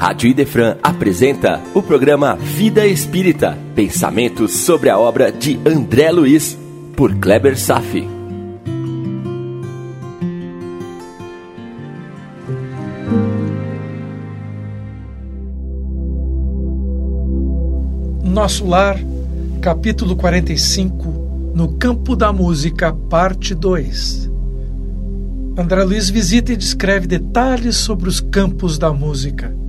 Rádio Idefran apresenta o programa Vida Espírita, pensamentos sobre a obra de André Luiz, por Kleber Safi. Nosso Lar, capítulo 45, no Campo da Música, parte 2. André Luiz visita e descreve detalhes sobre os campos da música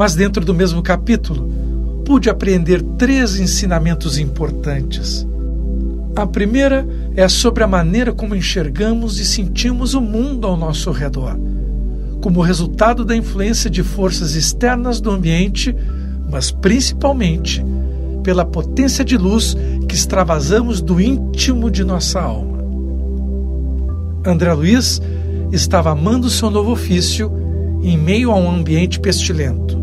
mas dentro do mesmo capítulo pude apreender três ensinamentos importantes. A primeira é sobre a maneira como enxergamos e sentimos o mundo ao nosso redor, como resultado da influência de forças externas do ambiente, mas principalmente pela potência de luz que extravasamos do íntimo de nossa alma. André Luiz estava amando seu novo ofício em meio a um ambiente pestilento.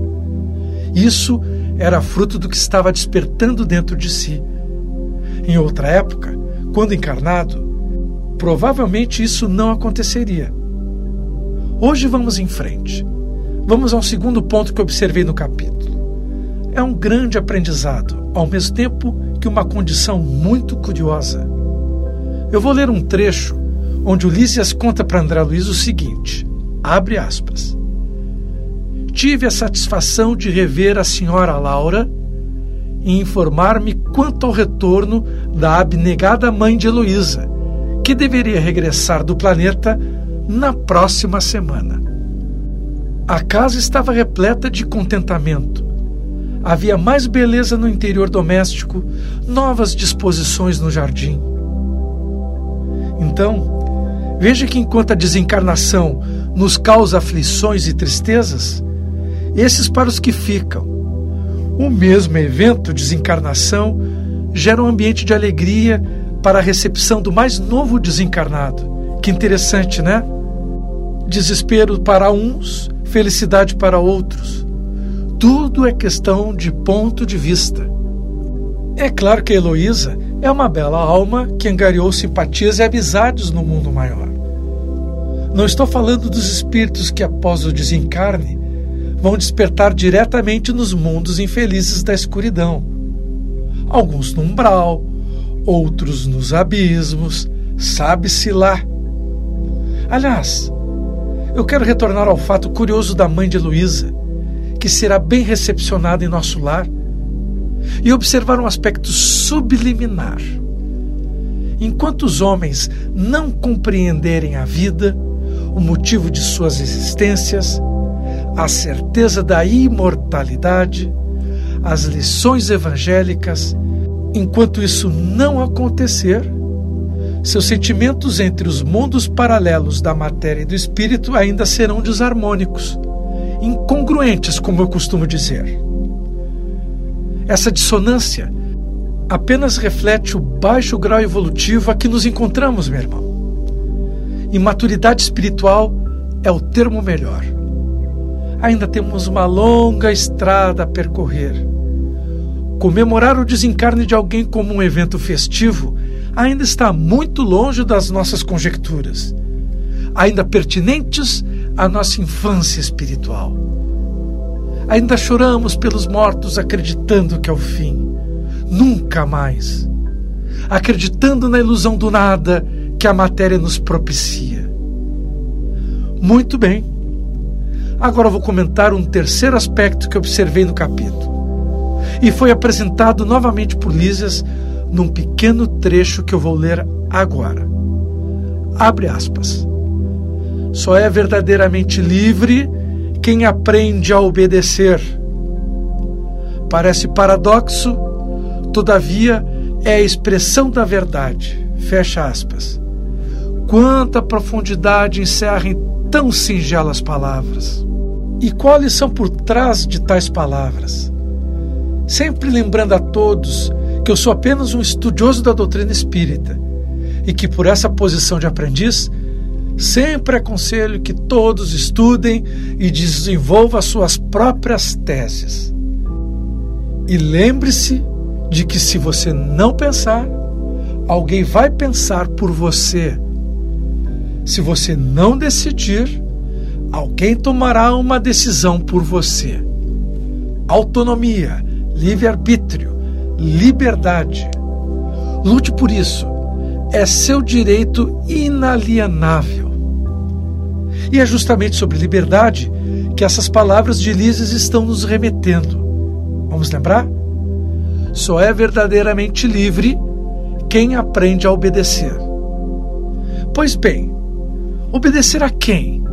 Isso era fruto do que estava despertando dentro de si. Em outra época, quando encarnado, provavelmente isso não aconteceria. Hoje vamos em frente. Vamos ao segundo ponto que observei no capítulo. É um grande aprendizado, ao mesmo tempo que uma condição muito curiosa. Eu vou ler um trecho onde Ulisses conta para André Luiz o seguinte: abre aspas tive a satisfação de rever a senhora Laura e informar-me quanto ao retorno da abnegada mãe de Heloísa, que deveria regressar do planeta na próxima semana. A casa estava repleta de contentamento. Havia mais beleza no interior doméstico, novas disposições no jardim. Então, veja que enquanto a desencarnação nos causa aflições e tristezas, esses para os que ficam. O mesmo evento, desencarnação, gera um ambiente de alegria para a recepção do mais novo desencarnado. Que interessante, né? Desespero para uns, felicidade para outros. Tudo é questão de ponto de vista. É claro que Heloísa é uma bela alma que angariou simpatias e amizades no mundo maior. Não estou falando dos espíritos que, após o desencarne, vão despertar diretamente nos mundos infelizes da escuridão. Alguns no umbral, outros nos abismos, sabe-se lá. Aliás, eu quero retornar ao fato curioso da mãe de Luísa, que será bem recepcionada em nosso lar, e observar um aspecto subliminar. Enquanto os homens não compreenderem a vida, o motivo de suas existências, a certeza da imortalidade, as lições evangélicas, enquanto isso não acontecer, seus sentimentos entre os mundos paralelos da matéria e do espírito ainda serão desarmônicos, incongruentes, como eu costumo dizer. Essa dissonância apenas reflete o baixo grau evolutivo a que nos encontramos, meu irmão. Imaturidade espiritual é o termo melhor ainda temos uma longa estrada a percorrer. Comemorar o desencarne de alguém como um evento festivo ainda está muito longe das nossas conjecturas, ainda pertinentes à nossa infância espiritual. Ainda choramos pelos mortos acreditando que é o fim. Nunca mais. Acreditando na ilusão do nada que a matéria nos propicia. Muito bem. Agora vou comentar um terceiro aspecto que observei no capítulo. E foi apresentado novamente por Lísias num pequeno trecho que eu vou ler agora. Abre aspas. Só é verdadeiramente livre quem aprende a obedecer. Parece paradoxo, todavia é a expressão da verdade. Fecha aspas. Quanta profundidade encerra em tão singelas palavras. E qual a lição por trás de tais palavras? Sempre lembrando a todos que eu sou apenas um estudioso da doutrina espírita e que por essa posição de aprendiz sempre aconselho que todos estudem e desenvolvam as suas próprias teses. E lembre-se de que se você não pensar, alguém vai pensar por você. Se você não decidir, alguém tomará uma decisão por você. Autonomia, livre-arbítrio, liberdade. Lute por isso. É seu direito inalienável. E é justamente sobre liberdade que essas palavras de Lises estão nos remetendo. Vamos lembrar? Só é verdadeiramente livre quem aprende a obedecer. Pois bem, obedecer a quem?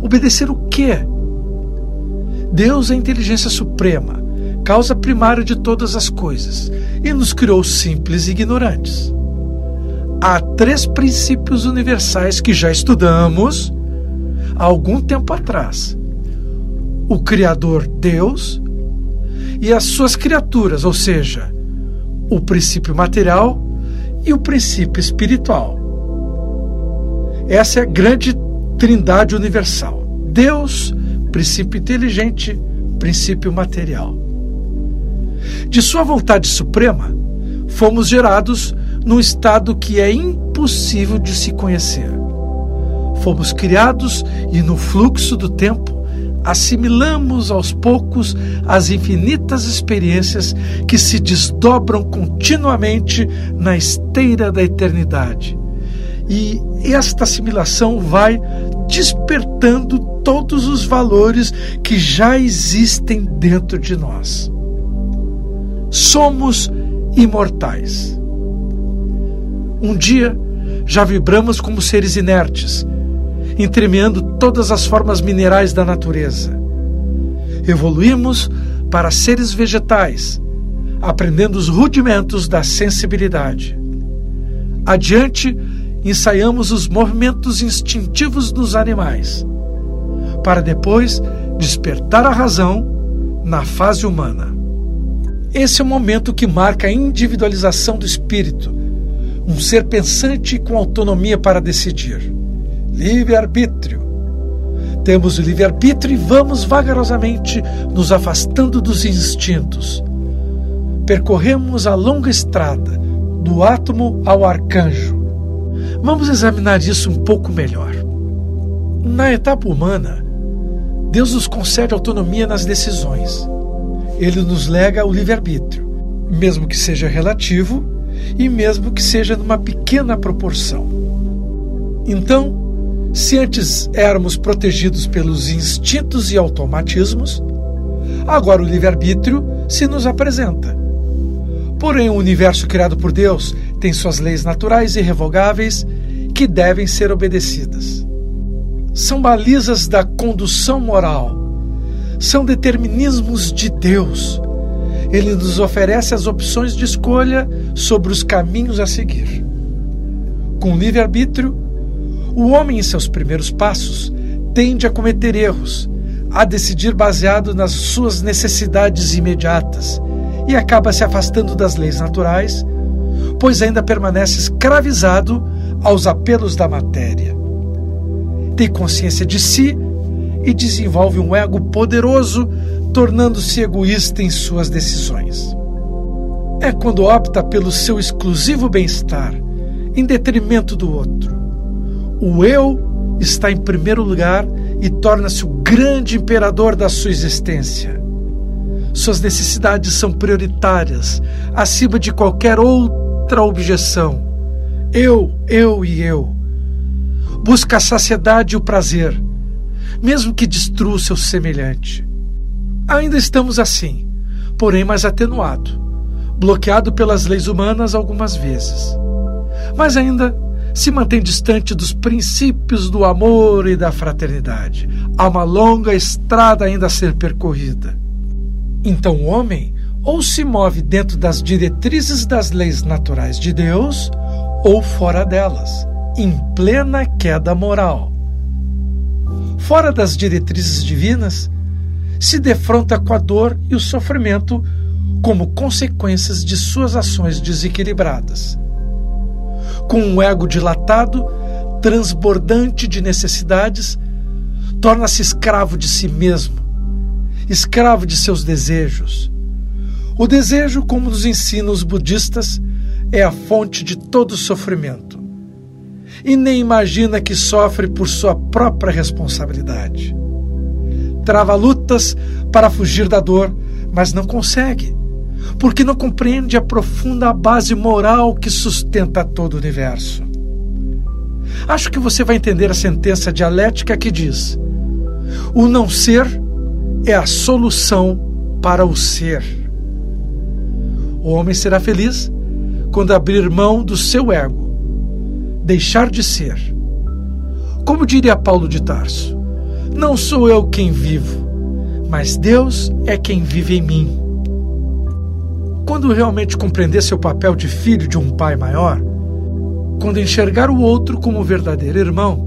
Obedecer o quê? Deus é a inteligência suprema, causa primária de todas as coisas, e nos criou simples e ignorantes. Há três princípios universais que já estudamos há algum tempo atrás: o Criador Deus e as suas criaturas, ou seja, o princípio material e o princípio espiritual. Essa é a grande trindade universal: Deus, princípio inteligente, princípio material. De sua vontade suprema, fomos gerados num estado que é impossível de se conhecer. Fomos criados e no fluxo do tempo assimilamos aos poucos as infinitas experiências que se desdobram continuamente na esteira da eternidade. E esta assimilação vai despertando todos os valores que já existem dentro de nós. Somos imortais. Um dia já vibramos como seres inertes, entremeando todas as formas minerais da natureza. Evoluímos para seres vegetais, aprendendo os rudimentos da sensibilidade. Adiante, ensaiamos os movimentos instintivos dos animais, para depois despertar a razão na fase humana. Esse é o momento que marca a individualização do espírito, um ser pensante com autonomia para decidir. Livre-arbítrio. Temos o livre-arbítrio e vamos vagarosamente nos afastando dos instintos. Percorremos a longa estrada, do átomo ao arcanjo. Vamos examinar isso um pouco melhor. Na etapa humana, Deus nos concede autonomia nas decisões. Ele nos lega o livre-arbítrio, mesmo que seja relativo e mesmo que seja numa pequena proporção. Então, se antes éramos protegidos pelos instintos e automatismos, agora o livre-arbítrio se nos apresenta. Porém, o universo criado por Deus tem suas leis naturais irrevogáveis que devem ser obedecidas. São balizas da condução moral, são determinismos de Deus. Ele nos oferece as opções de escolha sobre os caminhos a seguir. Com livre-arbítrio, o homem, em seus primeiros passos, tende a cometer erros, a decidir baseado nas suas necessidades imediatas e acaba se afastando das leis naturais, pois ainda permanece escravizado aos apelos da matéria. Tem consciência de si e desenvolve um ego poderoso, tornando-se egoísta em suas decisões. É quando opta pelo seu exclusivo bem-estar, em detrimento do outro o eu está em primeiro lugar e torna-se o grande imperador da sua existência. Suas necessidades são prioritárias, acima de qualquer outra objeção. Eu, eu e eu. Busca a saciedade e o prazer, mesmo que destrua o seu semelhante. Ainda estamos assim, porém mais atenuado, bloqueado pelas leis humanas algumas vezes. Mas ainda se mantém distante dos princípios do amor e da fraternidade. Há uma longa estrada ainda a ser percorrida. Então o homem ou se move dentro das diretrizes das leis naturais de Deus, ou fora delas, em plena queda moral. Fora das diretrizes divinas, se defronta com a dor e o sofrimento como consequências de suas ações desequilibradas com um ego dilatado, transbordante de necessidades, torna-se escravo de si mesmo, escravo de seus desejos. O desejo, como nos ensinam os budistas, é a fonte de todo sofrimento. e nem imagina que sofre por sua própria responsabilidade. Trava lutas para fugir da dor, mas não consegue, porque não compreende a profunda base moral que sustenta todo o universo. Acho que você vai entender a sentença dialética que diz: o não ser é a solução para o ser. O homem será feliz quando abrir mão do seu ego, deixar de ser. Como diria Paulo de Tarso: Não sou eu quem vivo, mas Deus é quem vive em mim. Quando realmente compreender seu papel de filho de um pai maior, quando enxergar o outro como verdadeiro irmão,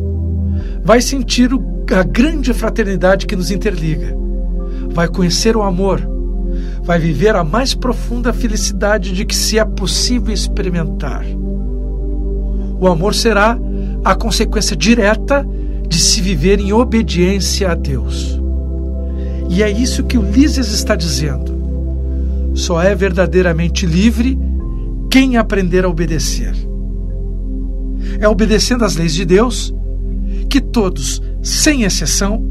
vai sentir a grande fraternidade que nos interliga, vai conhecer o amor, vai viver a mais profunda felicidade de que se é possível experimentar. O amor será a consequência direta de se viver em obediência a Deus. E é isso que Ulisses está dizendo. Só é verdadeiramente livre quem aprender a obedecer. É obedecendo às leis de Deus que todos, sem exceção,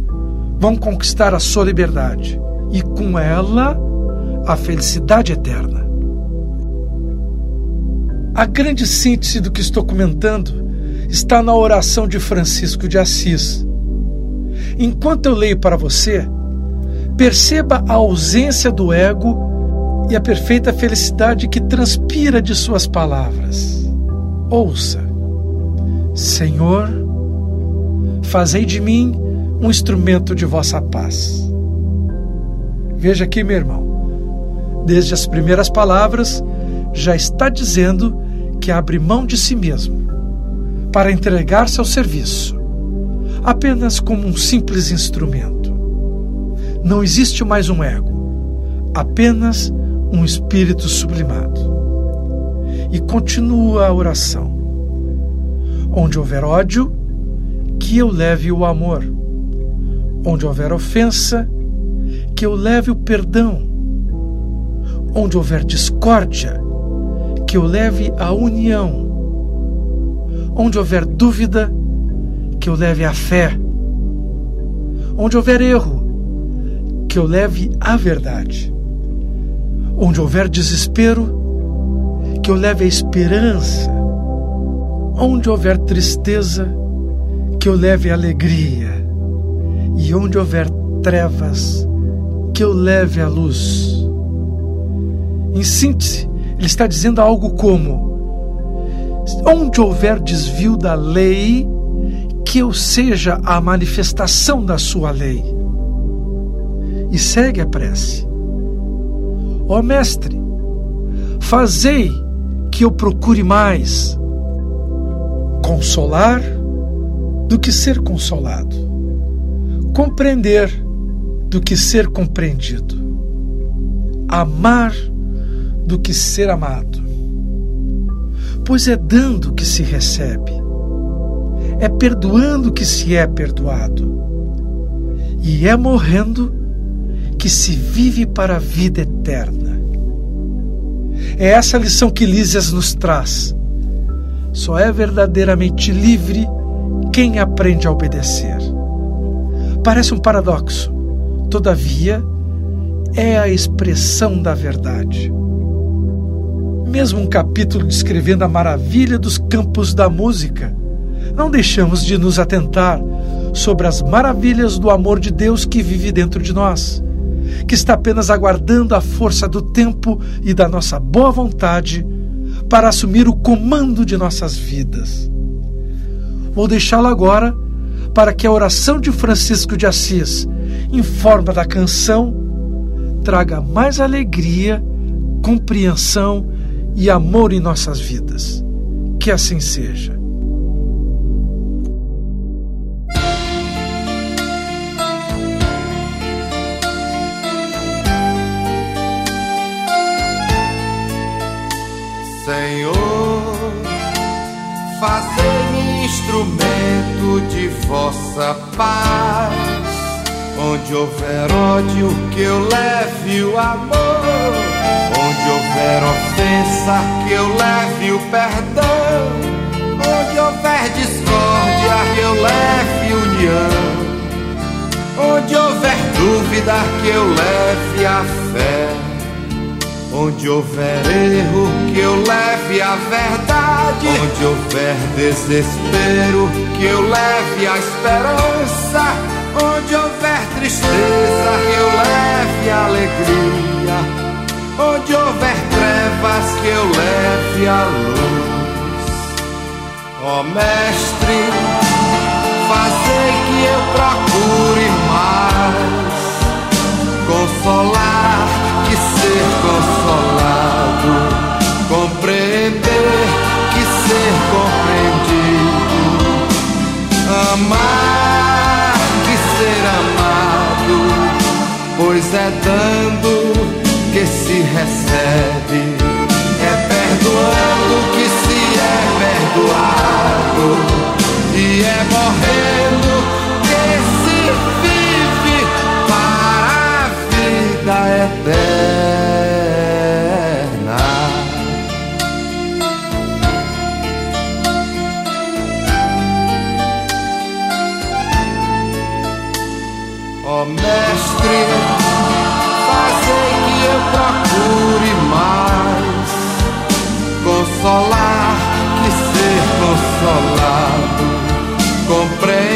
vão conquistar a sua liberdade e com ela a felicidade eterna. A grande síntese do que estou comentando está na oração de Francisco de Assis. Enquanto eu leio para você, perceba a ausência do ego e a perfeita felicidade que transpira de suas palavras. Ouça: Senhor, fazei de mim um instrumento de vossa paz. Veja aqui, meu irmão, desde as primeiras palavras, já está dizendo que abre mão de si mesmo para entregar-se ao serviço, apenas como um simples instrumento. Não existe mais um ego, apenas um espírito sublimado. E continua a oração. Onde houver ódio, que eu leve o amor. Onde houver ofensa, que eu leve o perdão. Onde houver discórdia, que eu leve a união. Onde houver dúvida, que eu leve a fé. Onde houver erro, que eu leve a verdade. Onde houver desespero, que eu leve a esperança. Onde houver tristeza, que eu leve alegria. E onde houver trevas, que eu leve a luz. Em síntese, ele está dizendo algo como: onde houver desvio da lei, que eu seja a manifestação da sua lei. E segue a prece. Ó oh, Mestre, fazei que eu procure mais consolar do que ser consolado, compreender do que ser compreendido, amar do que ser amado. Pois é dando que se recebe, é perdoando que se é perdoado, e é morrendo que se vive para a vida eterna. É essa lição que Lísias nos traz. Só é verdadeiramente livre quem aprende a obedecer. Parece um paradoxo, todavia, é a expressão da verdade mesmo um capítulo descrevendo a maravilha dos campos da música, não deixamos de nos atentar sobre as maravilhas do amor de Deus que vive dentro de nós, que está apenas aguardando a força do tempo e da nossa boa vontade para assumir o comando de nossas vidas. Vou deixá-lo agora para que a oração de Francisco de Assis, em forma da canção, traga mais alegria, compreensão e amor em nossas vidas. Que assim seja. Senhor, fazei-me instrumento de vossa paz. Onde houver ódio, que eu leve o amor Onde houver ofensa, que eu leve o perdão. Onde houver discórdia, que eu leve união. Onde houver dúvida, que eu leve a fé. Onde houver erro, que eu leve a verdade. Onde houver desespero, que eu leve a esperança. Onde houver tristeza, que eu leve a alegria. Onde houver trevas, que eu leve a luz. Ó oh, Mestre, fazei que eu procure mais consolar que ser consolado,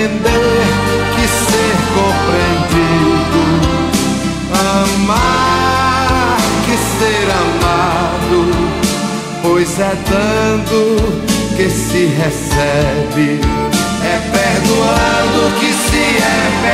compreender que ser compreendido, amar que ser amado, pois é dando que se recebe, é perdoando que se é perdoado,